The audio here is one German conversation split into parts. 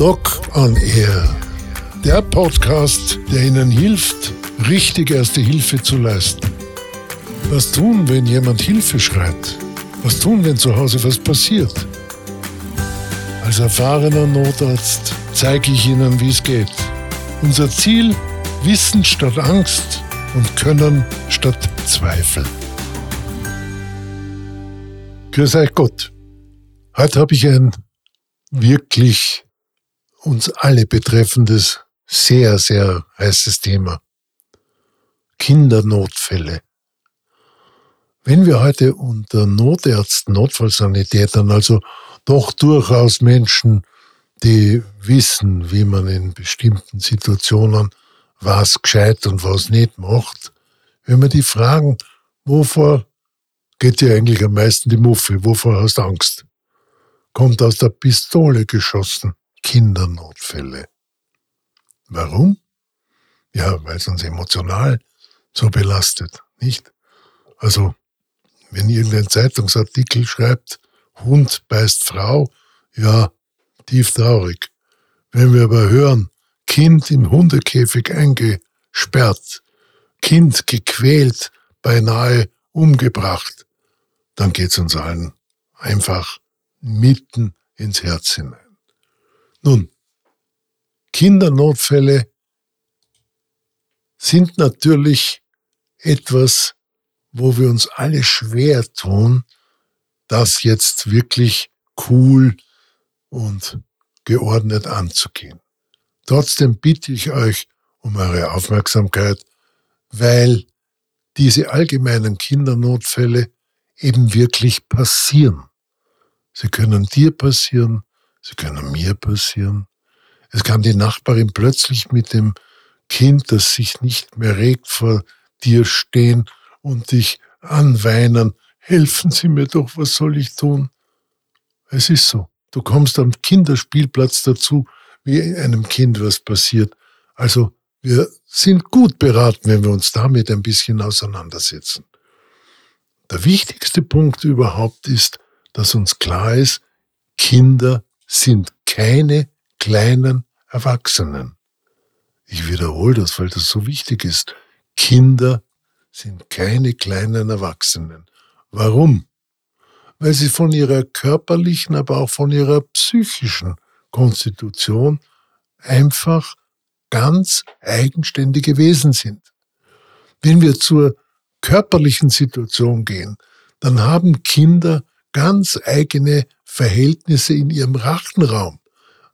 Doc on Air. Der Podcast, der Ihnen hilft, richtig erste Hilfe zu leisten. Was tun, wenn jemand Hilfe schreit? Was tun, wenn zu Hause was passiert? Als erfahrener Notarzt zeige ich Ihnen, wie es geht. Unser Ziel, Wissen statt Angst und Können statt Zweifel. Grüß euch Gott. Heute habe ich ein wirklich uns alle betreffendes, sehr, sehr heißes Thema. Kindernotfälle. Wenn wir heute unter Notärzten, Notfallsanitätern, also doch durchaus Menschen, die wissen, wie man in bestimmten Situationen was gescheit und was nicht macht, wenn wir die fragen, wovor geht dir eigentlich am meisten die Muffe, wovor hast du Angst? Kommt aus der Pistole geschossen. Kindernotfälle. Warum? Ja, weil es uns emotional so belastet, nicht? Also, wenn irgendein Zeitungsartikel schreibt, Hund beißt Frau, ja, tief traurig. Wenn wir aber hören, Kind im Hundekäfig eingesperrt, Kind gequält, beinahe umgebracht, dann geht's uns allen einfach mitten ins Herz hinein. Nun, Kindernotfälle sind natürlich etwas, wo wir uns alle schwer tun, das jetzt wirklich cool und geordnet anzugehen. Trotzdem bitte ich euch um eure Aufmerksamkeit, weil diese allgemeinen Kindernotfälle eben wirklich passieren. Sie können dir passieren, sie können mir passieren. Es kann die Nachbarin plötzlich mit dem Kind, das sich nicht mehr regt, vor dir stehen und dich anweinen. Helfen Sie mir doch, was soll ich tun? Es ist so. Du kommst am Kinderspielplatz dazu, wie einem Kind was passiert. Also wir sind gut beraten, wenn wir uns damit ein bisschen auseinandersetzen. Der wichtigste Punkt überhaupt ist, dass uns klar ist, Kinder sind keine kleinen Erwachsenen. Ich wiederhole das, weil das so wichtig ist. Kinder sind keine kleinen Erwachsenen. Warum? Weil sie von ihrer körperlichen, aber auch von ihrer psychischen Konstitution einfach ganz eigenständige Wesen sind. Wenn wir zur körperlichen Situation gehen, dann haben Kinder ganz eigene Verhältnisse in ihrem Rachenraum.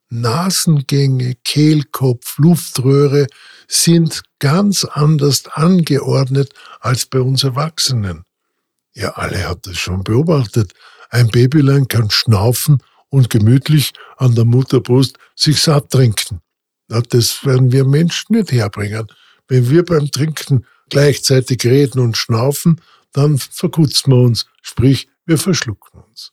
Nasengänge, Kehlkopf, Luftröhre sind ganz anders angeordnet als bei uns Erwachsenen. Ihr alle habt es schon beobachtet. Ein Babylein kann schnaufen und gemütlich an der Mutterbrust sich satt trinken. Das werden wir Menschen nicht herbringen. Wenn wir beim Trinken gleichzeitig reden und schnaufen, dann verkutzen wir uns, sprich, wir verschlucken uns.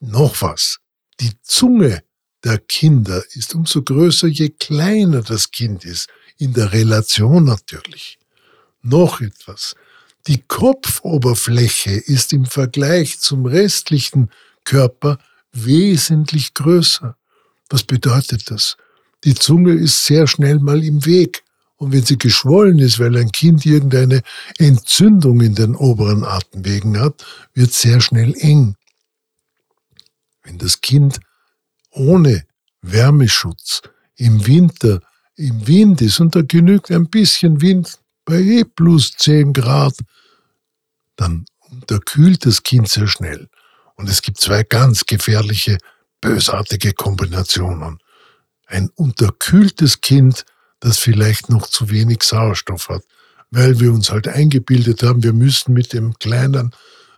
Noch was. Die Zunge der Kinder ist umso größer, je kleiner das Kind ist, in der Relation natürlich. Noch etwas. Die Kopfoberfläche ist im Vergleich zum restlichen Körper wesentlich größer. Was bedeutet das? Die Zunge ist sehr schnell mal im Weg und wenn sie geschwollen ist, weil ein Kind irgendeine Entzündung in den oberen Atemwegen hat, wird sehr schnell eng. Wenn das Kind ohne Wärmeschutz im Winter im Wind ist und da genügt ein bisschen Wind bei E plus 10 Grad, dann unterkühlt das Kind sehr schnell. Und es gibt zwei ganz gefährliche, bösartige Kombinationen. Ein unterkühltes Kind das vielleicht noch zu wenig Sauerstoff hat, weil wir uns halt eingebildet haben, wir müssen mit dem kleinen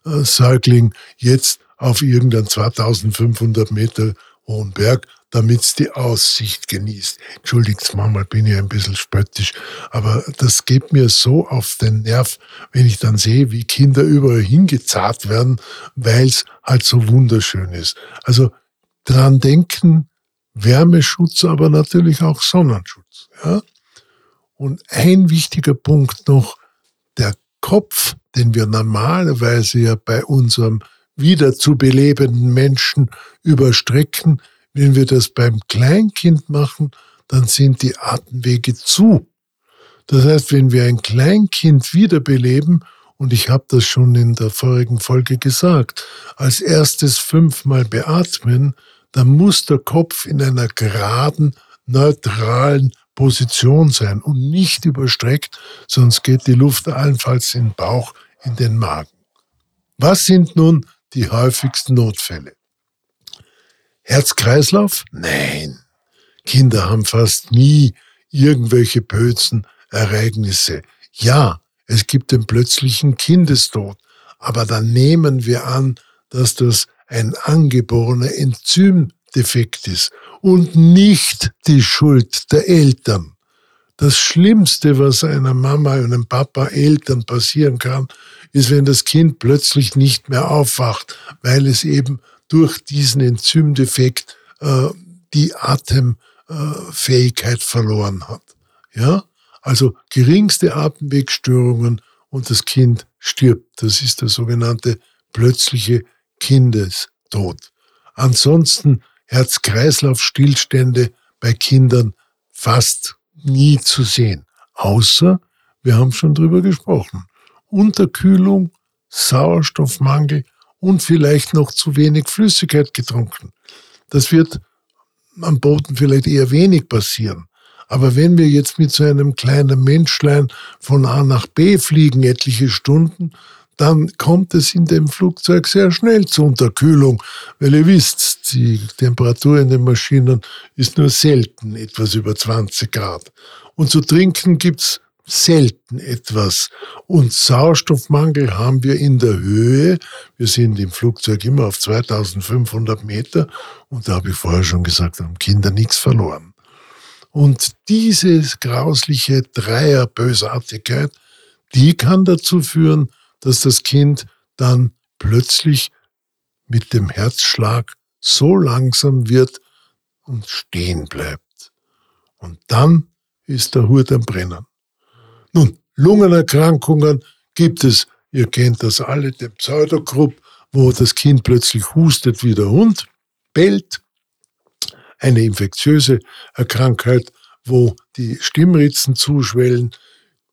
äh, Säugling jetzt auf irgendeinen 2500 Meter hohen Berg, damit es die Aussicht genießt. Entschuldigt, manchmal bin ich ein bisschen spöttisch, aber das geht mir so auf den Nerv, wenn ich dann sehe, wie Kinder überall hingezahlt werden, weil es halt so wunderschön ist. Also dran denken, Wärmeschutz, aber natürlich auch Sonnenschutz. Ja? Und ein wichtiger Punkt noch, der Kopf, den wir normalerweise ja bei unserem wieder zu belebenden Menschen überstrecken, Wenn wir das beim Kleinkind machen, dann sind die Atemwege zu. Das heißt, wenn wir ein Kleinkind wiederbeleben, und ich habe das schon in der vorigen Folge gesagt, als erstes fünfmal beatmen, dann muss der Kopf in einer geraden, neutralen Position sein und nicht überstreckt, sonst geht die Luft allenfalls in den Bauch, in den Magen. Was sind nun die häufigsten Notfälle? Herzkreislauf? Nein. Kinder haben fast nie irgendwelche bösen Ereignisse. Ja, es gibt den plötzlichen Kindestod, aber dann nehmen wir an, dass das ein angeborener Enzymdefekt ist und nicht die Schuld der Eltern. Das Schlimmste, was einer Mama, einem Papa, Eltern passieren kann, ist, wenn das Kind plötzlich nicht mehr aufwacht, weil es eben durch diesen Enzymdefekt äh, die Atemfähigkeit verloren hat. Ja? Also geringste Atemwegstörungen und das Kind stirbt. Das ist der sogenannte plötzliche Kindestod. Ansonsten Herz-Kreislauf-Stillstände bei Kindern fast nie zu sehen. Außer, wir haben schon drüber gesprochen, Unterkühlung, Sauerstoffmangel und vielleicht noch zu wenig Flüssigkeit getrunken. Das wird am Boden vielleicht eher wenig passieren. Aber wenn wir jetzt mit so einem kleinen Menschlein von A nach B fliegen, etliche Stunden, dann kommt es in dem Flugzeug sehr schnell zur Unterkühlung, weil ihr wisst, die Temperatur in den Maschinen ist nur selten etwas über 20 Grad. Und zu trinken gibt's selten etwas. Und Sauerstoffmangel haben wir in der Höhe. Wir sind im Flugzeug immer auf 2500 Meter. Und da habe ich vorher schon gesagt, haben Kinder nichts verloren. Und diese grausliche Dreierbösartigkeit, die kann dazu führen, dass das Kind dann plötzlich mit dem Herzschlag so langsam wird und stehen bleibt. Und dann ist der Hut am Brennen. Nun, Lungenerkrankungen gibt es, ihr kennt das alle, den Pseudogrupp, wo das Kind plötzlich hustet wie der Hund, bellt, eine infektiöse Krankheit, wo die Stimmritzen zuschwellen,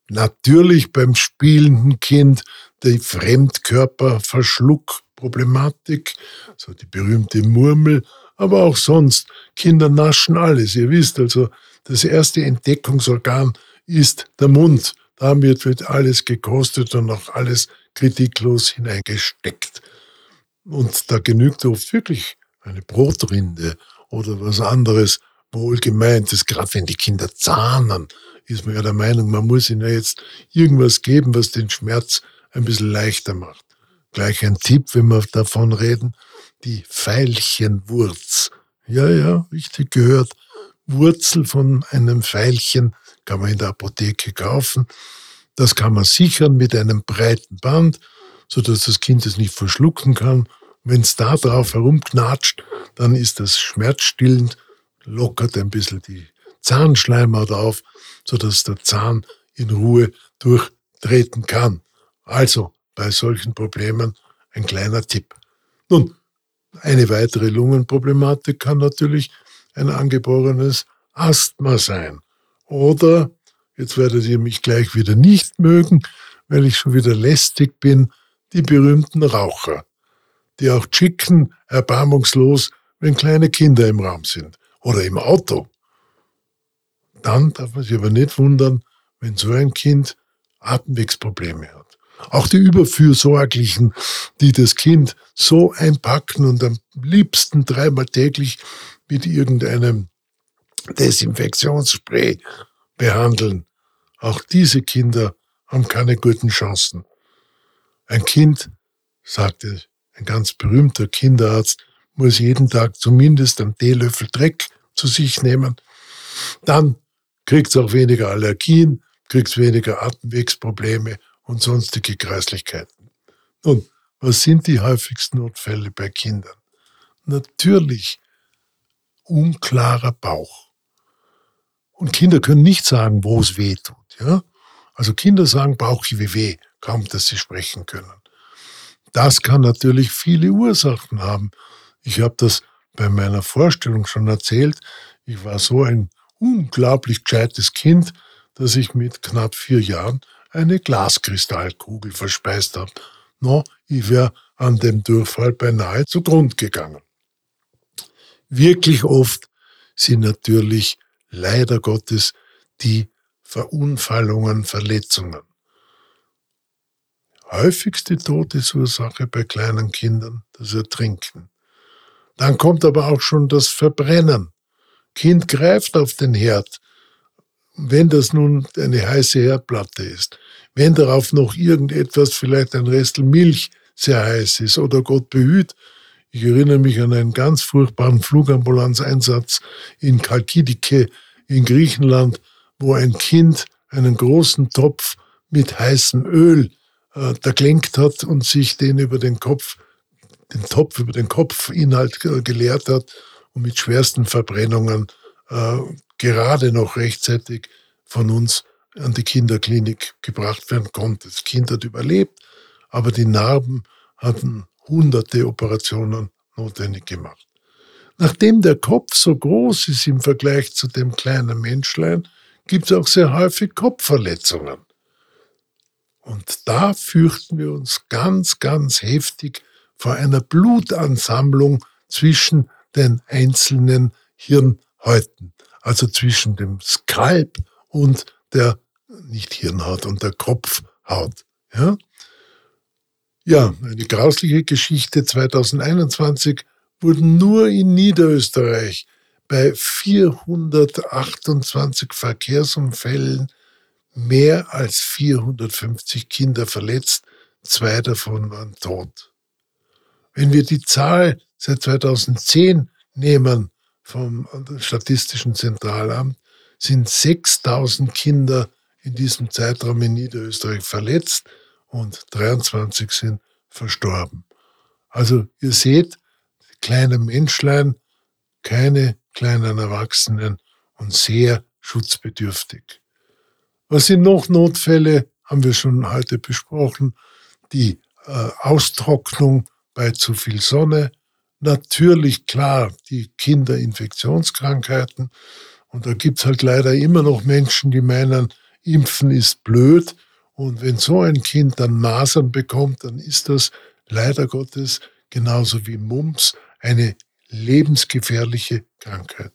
natürlich beim spielenden Kind die Fremdkörperverschluckproblematik, so die berühmte Murmel, aber auch sonst. Kinder naschen alles. Ihr wisst also, das erste Entdeckungsorgan ist der Mund. Damit wird alles gekostet und auch alles kritiklos hineingesteckt. Und da genügt oft wirklich eine Brotrinde oder was anderes, wohlgemeintes, gerade wenn die Kinder zahnen, ist man ja der Meinung, man muss ihnen ja jetzt irgendwas geben, was den Schmerz ein bisschen leichter macht. Gleich ein Tipp, wenn wir davon reden, die Veilchenwurz. Ja, ja, richtig gehört. Wurzel von einem Veilchen kann man in der Apotheke kaufen. Das kann man sichern mit einem breiten Band, sodass das Kind es nicht verschlucken kann. Wenn es da drauf herumknatscht, dann ist das schmerzstillend, lockert ein bisschen die Zahnschleimhaut auf, sodass der Zahn in Ruhe durchtreten kann. Also bei solchen Problemen ein kleiner Tipp. Nun, eine weitere Lungenproblematik kann natürlich ein angeborenes Asthma sein. Oder, jetzt werdet ihr mich gleich wieder nicht mögen, weil ich schon wieder lästig bin, die berühmten Raucher, die auch chicken erbarmungslos, wenn kleine Kinder im Raum sind oder im Auto. Dann darf man sich aber nicht wundern, wenn so ein Kind Atemwegsprobleme hat. Auch die Überfürsorglichen, die das Kind so einpacken und am liebsten dreimal täglich mit irgendeinem Desinfektionsspray behandeln. Auch diese Kinder haben keine guten Chancen. Ein Kind, sagte ein ganz berühmter Kinderarzt, muss jeden Tag zumindest einen Teelöffel Dreck zu sich nehmen. Dann kriegt es auch weniger Allergien, kriegt es weniger Atemwegsprobleme und sonstige Kreislichkeiten. Nun, was sind die häufigsten Notfälle bei Kindern? Natürlich unklarer Bauch. Und Kinder können nicht sagen, wo es weh tut. Ja? Also Kinder sagen Bauchweh weh, kaum dass sie sprechen können. Das kann natürlich viele Ursachen haben. Ich habe das bei meiner Vorstellung schon erzählt, ich war so ein unglaublich gescheites Kind, dass ich mit knapp vier Jahren eine Glaskristallkugel verspeist habe. No, ich wäre an dem Durchfall beinahe zugrund gegangen. Wirklich oft sind natürlich leider Gottes die Verunfallungen, Verletzungen. Häufigste Todesursache bei kleinen Kindern das Ertrinken. Dann kommt aber auch schon das Verbrennen. Kind greift auf den Herd, wenn das nun eine heiße Herdplatte ist, wenn darauf noch irgendetwas, vielleicht ein Restel Milch sehr heiß ist oder Gott behüt. Ich erinnere mich an einen ganz furchtbaren Flugambulanzeinsatz in Kalkidike in Griechenland, wo ein Kind einen großen Topf mit heißem Öl äh, da gelenkt hat und sich den über den Kopf, den Topf über den Kopfinhalt geleert hat und mit schwersten Verbrennungen äh, gerade noch rechtzeitig von uns an die Kinderklinik gebracht werden konnte. Das Kind hat überlebt, aber die Narben hatten hunderte Operationen notwendig gemacht. Nachdem der Kopf so groß ist im Vergleich zu dem kleinen Menschlein, gibt es auch sehr häufig Kopfverletzungen. Und da fürchten wir uns ganz, ganz heftig vor einer Blutansammlung zwischen den einzelnen Hirnhäuten, also zwischen dem Skalp und der nicht Hirnhaut und der Kopfhaut. Ja, ja eine grausliche Geschichte. 2021 wurden nur in Niederösterreich bei 428 Verkehrsunfällen mehr als 450 Kinder verletzt, zwei davon waren tot. Wenn wir die Zahl seit 2010 nehmen vom Statistischen Zentralamt, sind 6000 Kinder in diesem Zeitraum in Niederösterreich verletzt und 23 sind verstorben. Also ihr seht, kleine Menschlein, keine kleinen Erwachsenen und sehr schutzbedürftig. Was sind noch Notfälle? Haben wir schon heute besprochen. Die äh, Austrocknung bei zu viel Sonne. Natürlich klar die Kinderinfektionskrankheiten. Und da gibt's halt leider immer noch Menschen, die meinen, Impfen ist blöd. Und wenn so ein Kind dann Masern bekommt, dann ist das leider Gottes genauso wie Mumps eine lebensgefährliche Krankheit.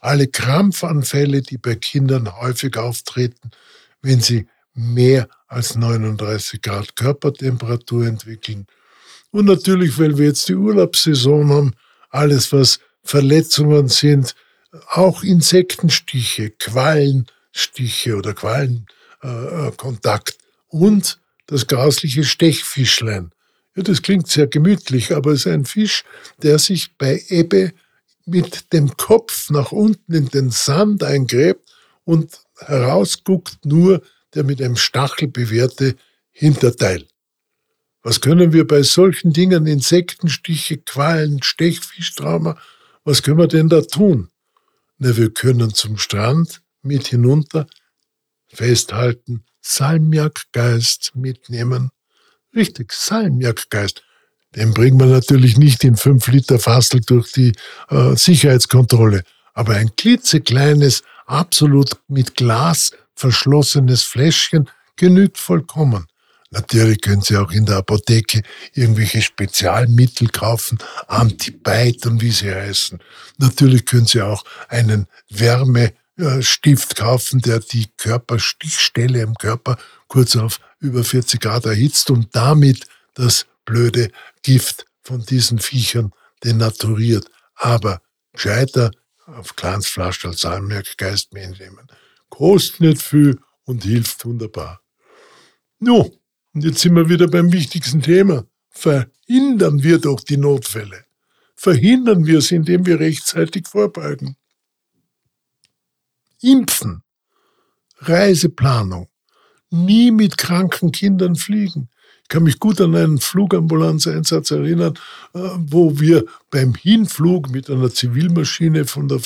Alle Krampfanfälle, die bei Kindern häufig auftreten, wenn sie mehr als 39 Grad Körpertemperatur entwickeln. Und natürlich, weil wir jetzt die Urlaubssaison haben, alles, was Verletzungen sind, auch Insektenstiche, Quallenstiche oder Quallenkontakt äh, und das grausliche Stechfischlein. Ja, das klingt sehr gemütlich, aber es ist ein Fisch, der sich bei Ebbe mit dem Kopf nach unten in den Sand eingräbt und herausguckt nur der mit einem Stachel bewehrte Hinterteil. Was können wir bei solchen Dingen, Insektenstiche, Qualen, Stechfischtrauma, was können wir denn da tun? Na, wir können zum Strand mit hinunter, festhalten, Salmiakgeist mitnehmen. Richtig, Salmiakgeist. Den bringt man natürlich nicht in 5 Liter Fassel durch die äh, Sicherheitskontrolle. Aber ein klitzekleines, absolut mit Glas verschlossenes Fläschchen genügt vollkommen. Natürlich können Sie auch in der Apotheke irgendwelche Spezialmittel kaufen, Antibite und wie sie heißen. Natürlich können Sie auch einen Wärmestift kaufen, der die Körperstichstelle im Körper kurz auf über 40 Grad erhitzt und damit das blöde Gift von diesen Viechern denaturiert. Aber gescheiter auf kleines Flasch als Salmiakgeist nehmen. Kostet nicht viel und hilft wunderbar. No, und jetzt sind wir wieder beim wichtigsten Thema. Verhindern wir doch die Notfälle. Verhindern wir es, indem wir rechtzeitig vorbeugen. Impfen. Reiseplanung. Nie mit kranken Kindern fliegen kann mich gut an einen Flugambulanzeinsatz erinnern, äh, wo wir beim Hinflug mit einer Zivilmaschine von der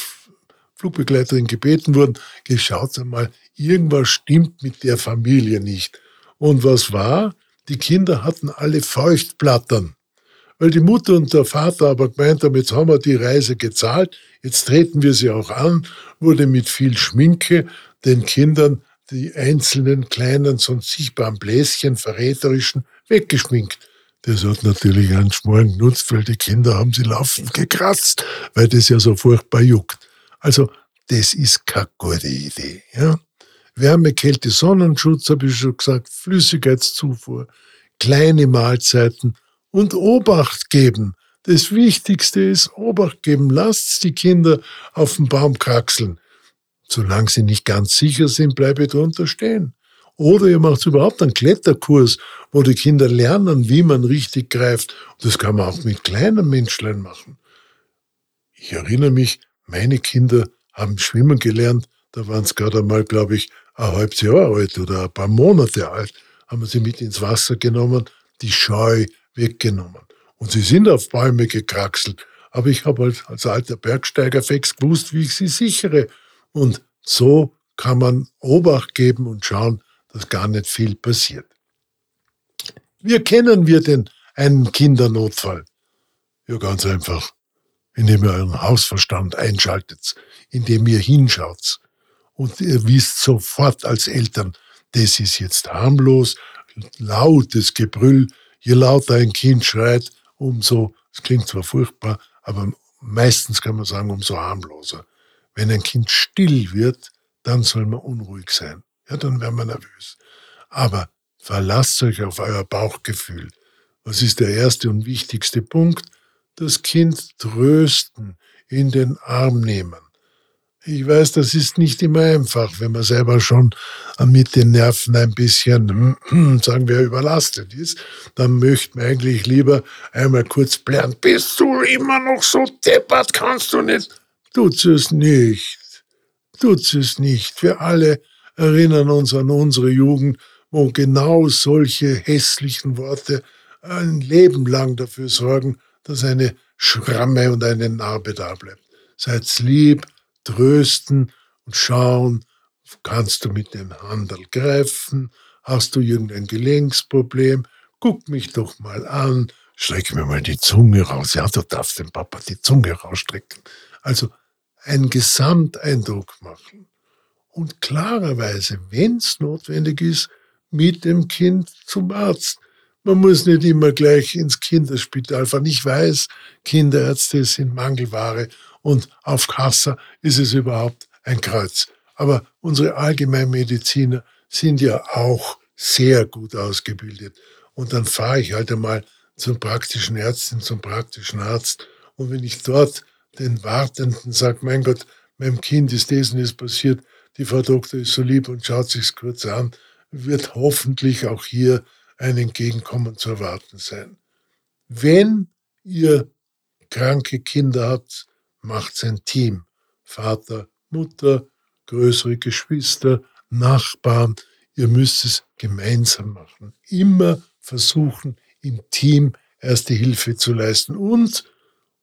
Flugbegleiterin gebeten wurden, geschaut einmal, irgendwas stimmt mit der Familie nicht. Und was war? Die Kinder hatten alle Feuchtplattern. weil die Mutter und der Vater aber gemeint haben, jetzt haben wir die Reise gezahlt, jetzt treten wir sie auch an, wurde mit viel Schminke den Kindern die einzelnen kleinen, sonst sichtbaren Bläschen, verräterischen, weggeschminkt. Das hat natürlich einen Schmarrn genutzt, weil die Kinder haben sie laufend gekratzt, weil das ja so furchtbar juckt. Also, das ist keine gute Idee. Ja? Wärme, Kälte, Sonnenschutz, habe ich schon gesagt, Flüssigkeitszufuhr, kleine Mahlzeiten und Obacht geben. Das Wichtigste ist Obacht geben. Lasst die Kinder auf dem Baum kraxeln. Solange sie nicht ganz sicher sind, bleibe drunter stehen. Oder ihr macht überhaupt einen Kletterkurs, wo die Kinder lernen, wie man richtig greift. Das kann man auch mit kleinen Menschlein machen. Ich erinnere mich, meine Kinder haben schwimmen gelernt. Da waren es gerade einmal, glaube ich, ein halbes Jahr alt oder ein paar Monate alt. Haben wir sie mit ins Wasser genommen, die Scheu weggenommen. Und sie sind auf Bäume gekraxelt. Aber ich habe halt als alter Bergsteiger fix gewusst, wie ich sie sichere. Und so kann man Obacht geben und schauen, dass gar nicht viel passiert. Wie erkennen wir denn einen Kindernotfall? Ja, ganz einfach, indem ihr euren Hausverstand einschaltet, indem ihr hinschaut. Und ihr wisst sofort als Eltern, das ist jetzt harmlos, lautes Gebrüll. Je lauter ein Kind schreit, umso, es klingt zwar furchtbar, aber meistens kann man sagen, umso harmloser. Wenn ein Kind still wird, dann soll man unruhig sein. Ja, dann werden wir nervös. Aber verlasst euch auf euer Bauchgefühl. Was ist der erste und wichtigste Punkt? Das Kind trösten, in den Arm nehmen. Ich weiß, das ist nicht immer einfach, wenn man selber schon mit den Nerven ein bisschen, sagen wir, überlastet ist. Dann möchte man eigentlich lieber einmal kurz blären. Bist du immer noch so deppert? Kannst du nicht? Tut's es nicht. Tut's es nicht. Wir alle erinnern uns an unsere Jugend, wo genau solche hässlichen Worte ein Leben lang dafür sorgen, dass eine Schramme und eine Narbe da bleibt. Seid's lieb, trösten und schauen, kannst du mit dem Handel greifen, hast du irgendein Gelenksproblem, guck mich doch mal an, streck mir mal die Zunge raus. Ja, du darfst dem Papa die Zunge rausstrecken. Also einen Gesamteindruck machen. Und klarerweise, wenn es notwendig ist, mit dem Kind zum Arzt. Man muss nicht immer gleich ins Kinderspital fahren. Ich weiß, Kinderärzte sind Mangelware und auf Kassa ist es überhaupt ein Kreuz. Aber unsere Allgemeinmediziner sind ja auch sehr gut ausgebildet. Und dann fahre ich halt einmal zum praktischen Ärztin, zum praktischen Arzt. Und wenn ich dort den Wartenden sage, mein Gott, meinem Kind ist das und das passiert, die Frau Doktor ist so lieb und schaut sich's kurz an, wird hoffentlich auch hier ein Entgegenkommen zu erwarten sein. Wenn ihr kranke Kinder habt, macht ein Team. Vater, Mutter, größere Geschwister, Nachbarn. Ihr müsst es gemeinsam machen. Immer versuchen, im Team erste Hilfe zu leisten. Und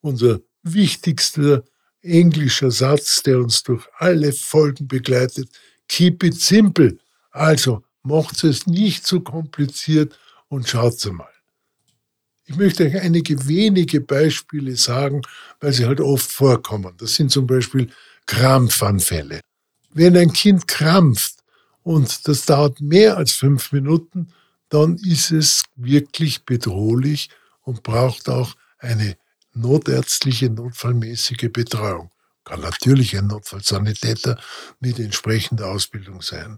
unser wichtigster englischer Satz, der uns durch alle Folgen begleitet, keep it simple. Also macht es nicht zu kompliziert und schaut mal. Ich möchte euch einige wenige Beispiele sagen, weil sie halt oft vorkommen. Das sind zum Beispiel Krampfanfälle. Wenn ein Kind krampft und das dauert mehr als fünf Minuten, dann ist es wirklich bedrohlich und braucht auch eine notärztliche, notfallmäßige Betreuung. Kann natürlich ein Notfallsanitäter mit entsprechender Ausbildung sein.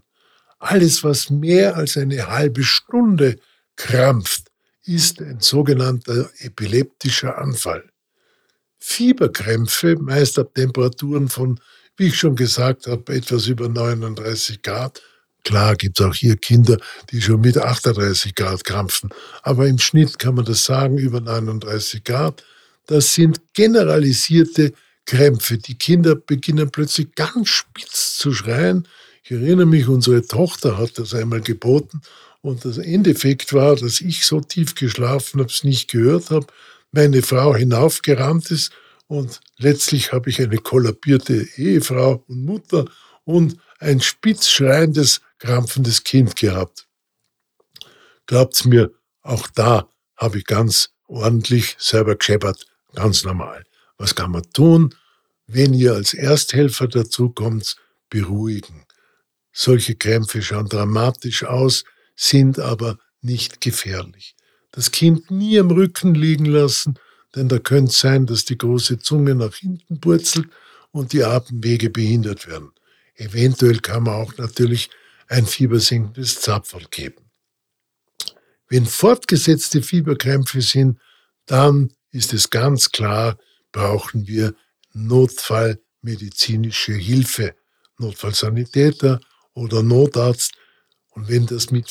Alles, was mehr als eine halbe Stunde krampft, ist ein sogenannter epileptischer Anfall. Fieberkrämpfe, meist ab Temperaturen von, wie ich schon gesagt habe, etwas über 39 Grad. Klar gibt es auch hier Kinder, die schon mit 38 Grad krampfen, aber im Schnitt kann man das sagen, über 39 Grad. Das sind generalisierte Krämpfe. Die Kinder beginnen plötzlich ganz spitz zu schreien. Ich erinnere mich, unsere Tochter hat das einmal geboten und das Endeffekt war, dass ich so tief geschlafen habe, es nicht gehört habe, meine Frau hinaufgerannt ist und letztlich habe ich eine kollabierte Ehefrau und Mutter und ein spitz schreiendes, krampfendes Kind gehabt. Glaubt's mir, auch da habe ich ganz ordentlich selber gescheppert, ganz normal. Was kann man tun? Wenn ihr als Ersthelfer dazu kommt, beruhigen. Solche Krämpfe schauen dramatisch aus, sind aber nicht gefährlich. Das Kind nie am Rücken liegen lassen, denn da könnte es sein, dass die große Zunge nach hinten purzelt und die Atemwege behindert werden. Eventuell kann man auch natürlich ein fiebersenkendes Zapferl geben. Wenn fortgesetzte Fieberkrämpfe sind, dann ist es ganz klar, brauchen wir notfallmedizinische Hilfe, Notfallsanitäter oder Notarzt. Und wenn das mit,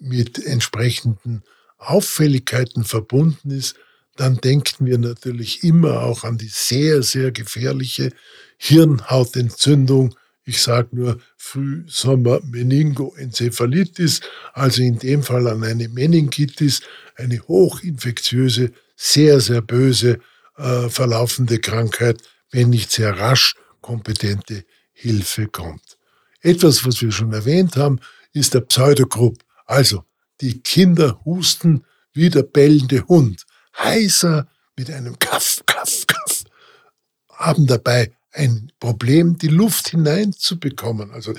mit entsprechenden Auffälligkeiten verbunden ist, dann denken wir natürlich immer auch an die sehr, sehr gefährliche Hirnhautentzündung. Ich sage nur Frühsommer-Meningoenzephalitis, also in dem Fall an eine Meningitis, eine hochinfektiöse, sehr, sehr böse äh, verlaufende Krankheit, wenn nicht sehr rasch kompetente Hilfe kommt. Etwas, was wir schon erwähnt haben, ist der Pseudogrupp. Also die Kinder husten wie der bellende Hund heiser mit einem Kaff, Kaff, Kaff, haben dabei ein Problem, die Luft hineinzubekommen. Also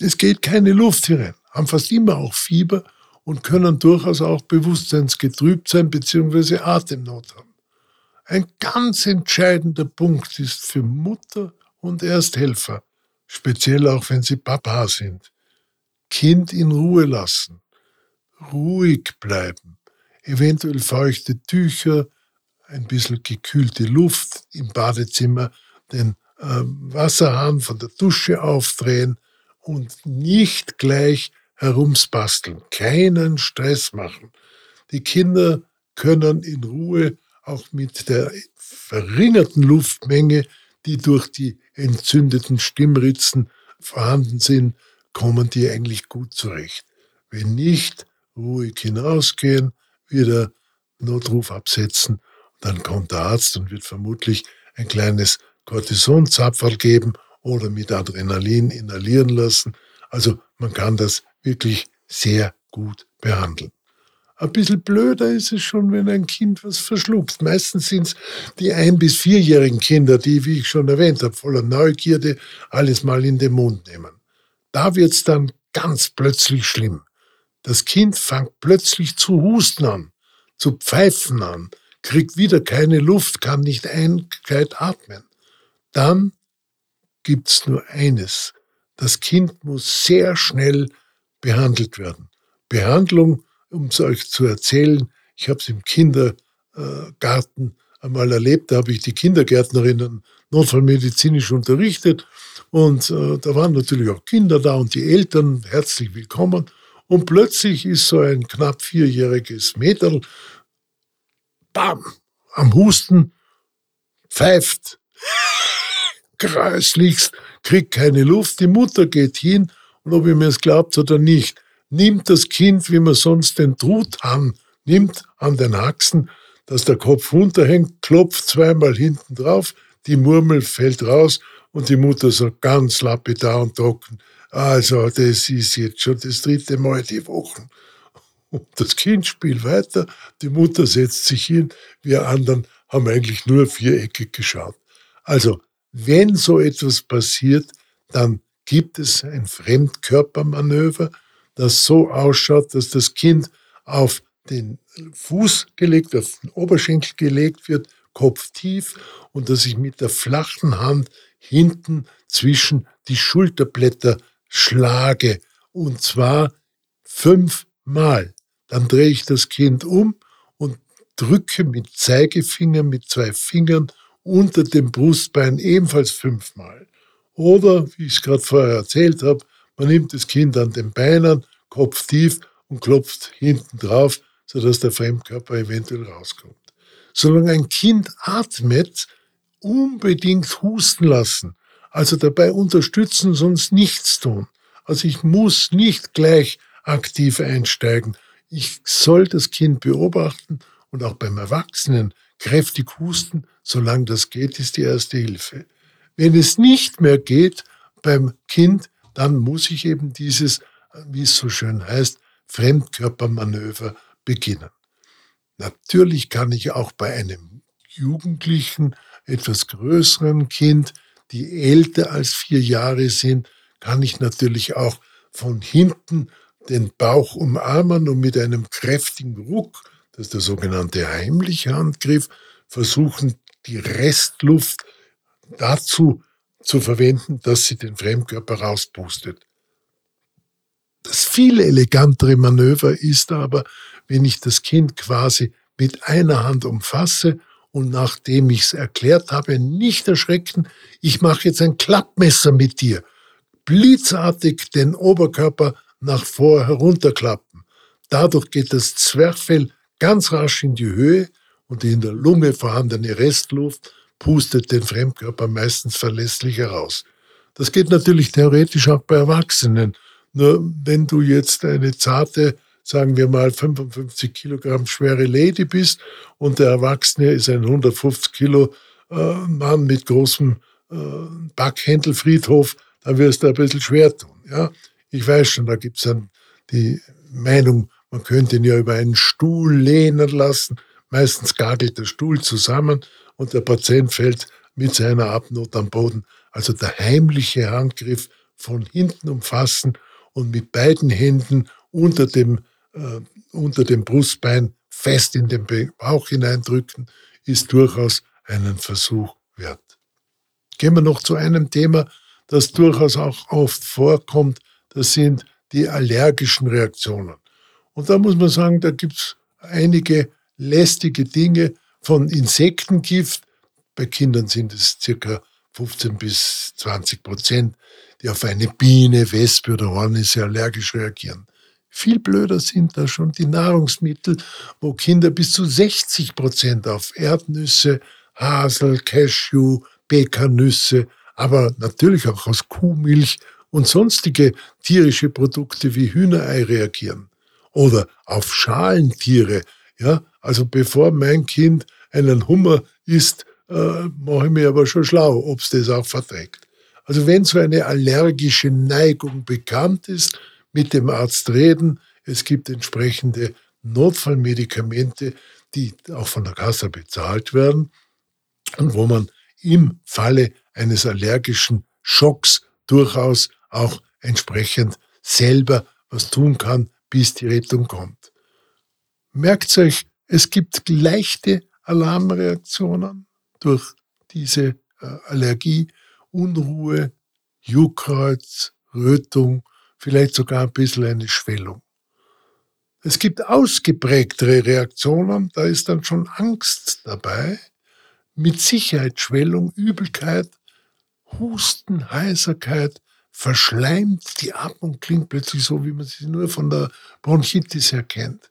es geht keine Luft hinein, haben fast immer auch Fieber und können durchaus auch bewusstseinsgetrübt sein bzw. Atemnot haben. Ein ganz entscheidender Punkt ist für Mutter und Ersthelfer, speziell auch wenn sie Papa sind. Kind in Ruhe lassen, ruhig bleiben, eventuell feuchte Tücher, ein bisschen gekühlte Luft im Badezimmer, den äh, Wasserhahn von der Dusche aufdrehen und nicht gleich herumsbasteln, keinen Stress machen. Die Kinder können in Ruhe auch mit der verringerten Luftmenge, die durch die entzündeten Stimmritzen vorhanden sind, kommen die eigentlich gut zurecht. Wenn nicht, ruhig hinausgehen, wieder Notruf absetzen. Dann kommt der Arzt und wird vermutlich ein kleines Cortisonzapferl geben oder mit Adrenalin inhalieren lassen. Also man kann das wirklich sehr gut behandeln. Ein bisschen blöder ist es schon, wenn ein Kind was verschluckt. Meistens sind es die ein- bis vierjährigen Kinder, die, wie ich schon erwähnt habe, voller Neugierde alles mal in den Mund nehmen. Da wird es dann ganz plötzlich schlimm. Das Kind fängt plötzlich zu husten an, zu pfeifen an, kriegt wieder keine Luft, kann nicht eingescheit atmen. Dann gibt's nur eines. Das Kind muss sehr schnell behandelt werden. Behandlung, um es euch zu erzählen, ich habe es im Kindergarten einmal erlebt, da habe ich die Kindergärtnerinnen notfallmedizinisch unterrichtet. Und äh, da waren natürlich auch Kinder da und die Eltern. Herzlich willkommen. Und plötzlich ist so ein knapp vierjähriges Mädel, bam, am Husten, pfeift, kreislichst, kriegt keine Luft. Die Mutter geht hin. Und ob ihr mir es glaubt oder nicht, nimmt das Kind, wie man sonst den Truthahn nimmt, an den Achsen, dass der Kopf runterhängt, klopft zweimal hinten drauf, die Murmel fällt raus und die Mutter sagt ganz lapidar und trocken, also, das ist jetzt schon das dritte Mal die Woche. Und das Kind spielt weiter, die Mutter setzt sich hin, wir anderen haben eigentlich nur viereckig geschaut. Also, wenn so etwas passiert, dann gibt es ein Fremdkörpermanöver, das so ausschaut, dass das Kind auf den Fuß gelegt, auf den Oberschenkel gelegt wird, kopftief und dass ich mit der flachen Hand hinten zwischen die Schulterblätter schlage. Und zwar fünfmal. Dann drehe ich das Kind um und drücke mit Zeigefinger, mit zwei Fingern unter dem Brustbein ebenfalls fünfmal. Oder, wie ich es gerade vorher erzählt habe, man nimmt das Kind an den Beinen, Kopf tief und klopft hinten drauf, sodass der Fremdkörper eventuell rauskommt. Solange ein Kind atmet, unbedingt husten lassen. Also dabei unterstützen, sonst nichts tun. Also ich muss nicht gleich aktiv einsteigen. Ich soll das Kind beobachten und auch beim Erwachsenen kräftig husten, solange das geht, ist die erste Hilfe. Wenn es nicht mehr geht beim Kind, dann muss ich eben dieses, wie es so schön heißt, Fremdkörpermanöver beginnen. Natürlich kann ich auch bei einem jugendlichen, etwas größeren Kind, die älter als vier Jahre sind, kann ich natürlich auch von hinten den Bauch umarmen und mit einem kräftigen Ruck, das ist der sogenannte heimliche Handgriff, versuchen, die Restluft dazu zu verwenden, dass sie den Fremdkörper rauspustet. Das viel elegantere Manöver ist aber, wenn ich das Kind quasi mit einer Hand umfasse und nachdem ich es erklärt habe, nicht erschrecken, ich mache jetzt ein Klappmesser mit dir. Blitzartig den Oberkörper nach vor herunterklappen. Dadurch geht das Zwerchfell ganz rasch in die Höhe und die in der Lunge vorhandene Restluft pustet den Fremdkörper meistens verlässlich heraus. Das geht natürlich theoretisch auch bei Erwachsenen. Nur wenn du jetzt eine zarte, sagen wir mal 55 Kilogramm schwere Lady bist und der Erwachsene ist ein 150 Kilo äh, Mann mit großem äh, Backhändelfriedhof, dann wirst du ein bisschen schwer tun. Ja? Ich weiß schon, da gibt es dann die Meinung, man könnte ihn ja über einen Stuhl lehnen lassen. Meistens gagelt der Stuhl zusammen und der Patient fällt mit seiner Abnot am Boden. Also der heimliche Handgriff von hinten umfassen und mit beiden Händen unter dem, äh, unter dem Brustbein fest in den Bauch hineindrücken, ist durchaus einen Versuch wert. Gehen wir noch zu einem Thema, das durchaus auch oft vorkommt. Das sind die allergischen Reaktionen. Und da muss man sagen, da gibt es einige lästige Dinge von Insektengift. Bei Kindern sind es circa 15 bis 20 Prozent, die auf eine Biene, Wespe oder Hornisse allergisch reagieren. Viel blöder sind da schon die Nahrungsmittel, wo Kinder bis zu 60 Prozent auf Erdnüsse, Hasel, Cashew, Bekannüsse, aber natürlich auch aus Kuhmilch und sonstige tierische Produkte wie Hühnerei reagieren. Oder auf Schalentiere. Ja, also bevor mein Kind einen Hummer isst, äh, mache ich mir aber schon schlau, ob es das auch verträgt. Also wenn so eine allergische Neigung bekannt ist, mit dem Arzt reden. Es gibt entsprechende Notfallmedikamente, die auch von der Kasse bezahlt werden und wo man im Falle eines allergischen Schocks durchaus auch entsprechend selber was tun kann, bis die Rettung kommt. Merkt euch, es gibt leichte Alarmreaktionen durch diese äh, Allergie, Unruhe, Juckreiz, Rötung, vielleicht sogar ein bisschen eine Schwellung. Es gibt ausgeprägtere Reaktionen, da ist dann schon Angst dabei, mit Sicherheit Schwellung, Übelkeit, Husten, Heiserkeit, verschleimt, die Atmung klingt plötzlich so, wie man sie nur von der Bronchitis her kennt.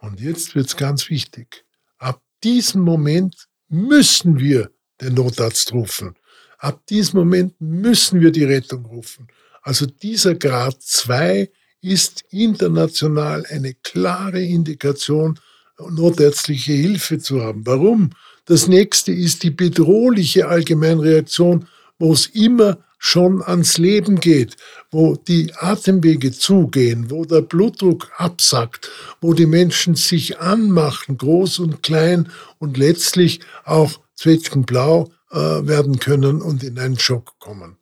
Und jetzt wird es ganz wichtig. Ab diesem Moment müssen wir den Notarzt rufen. Ab diesem Moment müssen wir die Rettung rufen. Also dieser Grad 2 ist international eine klare Indikation, notärztliche Hilfe zu haben. Warum? Das nächste ist die bedrohliche Allgemeinreaktion, wo es immer schon ans Leben geht, wo die Atemwege zugehen, wo der Blutdruck absackt, wo die Menschen sich anmachen, groß und klein und letztlich auch zwetschgenblau äh, werden können und in einen Schock kommen.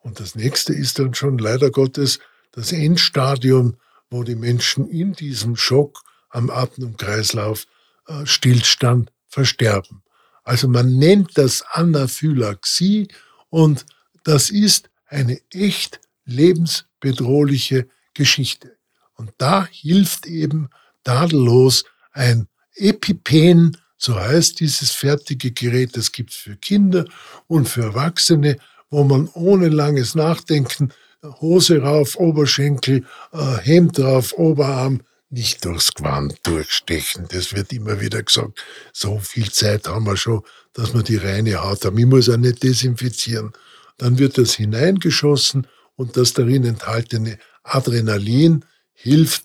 Und das nächste ist dann schon leider Gottes das Endstadium, wo die Menschen in diesem Schock am Atem- und Kreislauf äh, Stillstand versterben. Also man nennt das Anaphylaxie und das ist eine echt lebensbedrohliche Geschichte. Und da hilft eben tadellos ein Epipen, so heißt dieses fertige Gerät, das gibt es für Kinder und für Erwachsene, wo man ohne langes Nachdenken Hose rauf, Oberschenkel, äh, Hemd drauf, Oberarm, nicht durchs Gewand durchstechen. Das wird immer wieder gesagt. So viel Zeit haben wir schon, dass wir die reine Haut haben. Ich muss auch nicht desinfizieren. Dann wird das hineingeschossen und das darin enthaltene Adrenalin hilft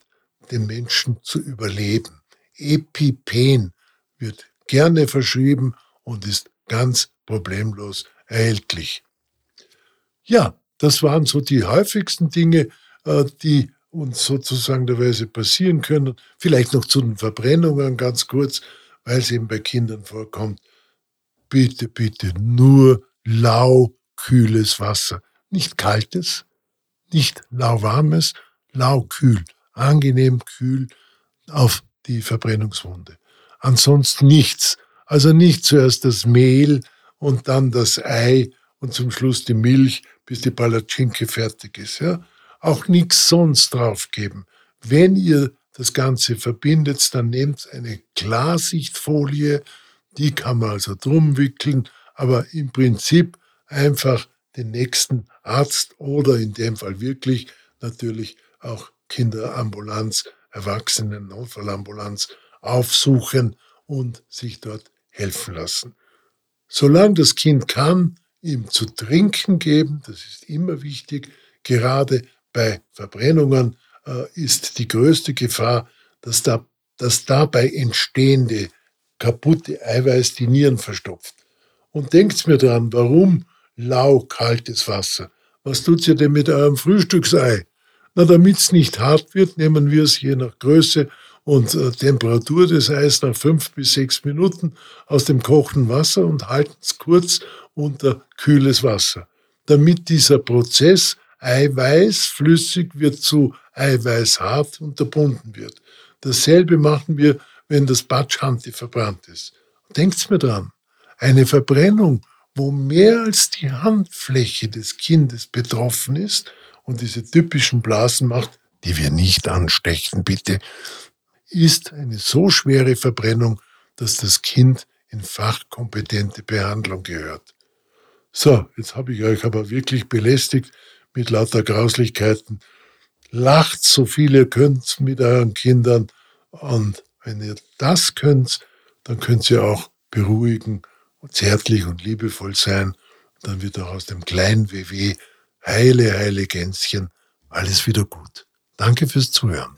den Menschen zu überleben. Epipen wird gerne verschrieben und ist ganz problemlos erhältlich. Ja, das waren so die häufigsten Dinge, äh, die uns sozusagen der Weise passieren können. Vielleicht noch zu den Verbrennungen ganz kurz, weil es eben bei Kindern vorkommt. Bitte, bitte nur lau kühles Wasser. Nicht kaltes, nicht lauwarmes, laukühl, angenehm kühl auf die Verbrennungswunde. Ansonsten nichts. Also nicht zuerst das Mehl und dann das Ei und zum Schluss die Milch, bis die Palatschinke fertig ist. Ja? Auch nichts sonst draufgeben. Wenn ihr das Ganze verbindet, dann nehmt eine Klarsichtfolie, die kann man also drum wickeln, aber im Prinzip einfach den nächsten Arzt oder in dem Fall wirklich natürlich auch Kinderambulanz, Erwachsenen Notfallambulanz aufsuchen und sich dort helfen lassen. Solange das Kind kann, ihm zu trinken geben, das ist immer wichtig, gerade bei Verbrennungen äh, ist die größte Gefahr, dass, da, das dabei entstehende kaputte Eiweiß die Nieren verstopft. Und denkt mir dran, warum lau kaltes Wasser? Was tut ihr denn mit eurem Frühstücksei? Na, damit es nicht hart wird, nehmen wir es je nach Größe und äh, Temperatur des Eis nach fünf bis sechs Minuten aus dem kochenden Wasser und halten es kurz unter kühles Wasser, damit dieser Prozess Eiweiß flüssig wird zu Eiweiß hart unterbunden wird. Dasselbe machen wir, wenn das Batschhanti verbrannt ist. Denkt's mir dran, eine Verbrennung, wo mehr als die Handfläche des Kindes betroffen ist und diese typischen Blasen macht, die wir nicht anstechen, bitte, ist eine so schwere Verbrennung, dass das Kind in fachkompetente Behandlung gehört. So, jetzt habe ich euch aber wirklich belästigt mit lauter Grauslichkeiten. Lacht so viel ihr könnt mit euren Kindern und wenn ihr das könnt, dann könnt ihr auch beruhigen und zärtlich und liebevoll sein. dann wird auch aus dem kleinen WW heile, heile Gänschen alles wieder gut. Danke fürs Zuhören.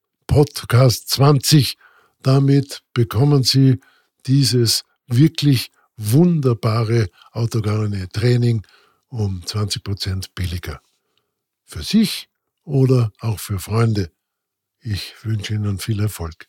Podcast 20. Damit bekommen Sie dieses wirklich wunderbare autogene Training um 20 Prozent billiger. Für sich oder auch für Freunde. Ich wünsche Ihnen viel Erfolg.